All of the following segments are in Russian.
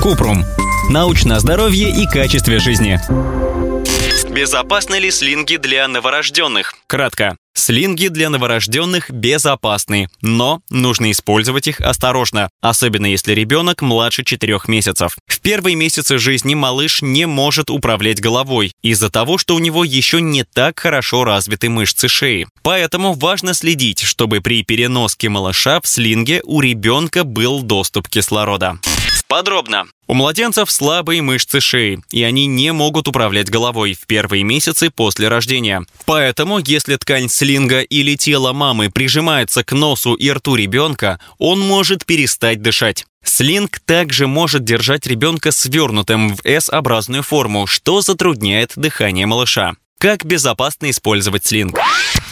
Купрум. Научное здоровье и качестве жизни. Безопасны ли слинги для новорожденных? Кратко. Слинги для новорожденных безопасны, но нужно использовать их осторожно, особенно если ребенок младше 4 месяцев. В первые месяцы жизни малыш не может управлять головой из-за того, что у него еще не так хорошо развиты мышцы шеи. Поэтому важно следить, чтобы при переноске малыша в слинге у ребенка был доступ кислорода. Подробно. У младенцев слабые мышцы шеи, и они не могут управлять головой в первые месяцы после рождения. Поэтому, если ткань слинга или тело мамы прижимается к носу и рту ребенка, он может перестать дышать. Слинг также может держать ребенка свернутым в S-образную форму, что затрудняет дыхание малыша. Как безопасно использовать слинг?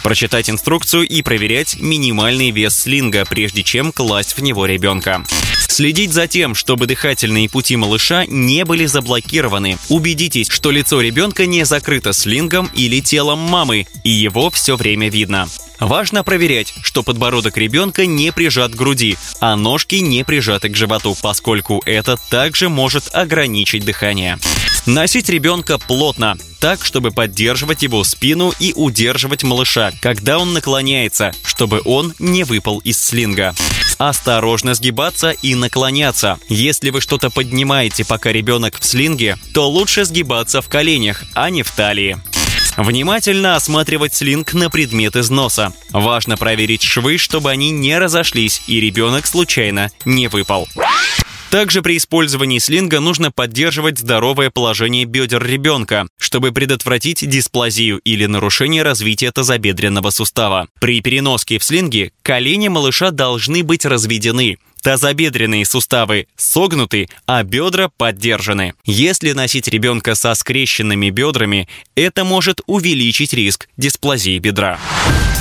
Прочитать инструкцию и проверять минимальный вес слинга, прежде чем класть в него ребенка. Следить за тем, чтобы дыхательные пути малыша не были заблокированы. Убедитесь, что лицо ребенка не закрыто слингом или телом мамы, и его все время видно. Важно проверять, что подбородок ребенка не прижат к груди, а ножки не прижаты к животу, поскольку это также может ограничить дыхание. Носить ребенка плотно, так, чтобы поддерживать его спину и удерживать малыша, когда он наклоняется, чтобы он не выпал из слинга. Осторожно сгибаться и наклоняться. Если вы что-то поднимаете, пока ребенок в слинге, то лучше сгибаться в коленях, а не в талии. Внимательно осматривать слинг на предмет износа. Важно проверить швы, чтобы они не разошлись и ребенок случайно не выпал. Также при использовании слинга нужно поддерживать здоровое положение бедер ребенка, чтобы предотвратить дисплазию или нарушение развития тазобедренного сустава. При переноске в слинге колени малыша должны быть разведены, Тазобедренные суставы согнуты, а бедра поддержаны. Если носить ребенка со скрещенными бедрами, это может увеличить риск дисплазии бедра.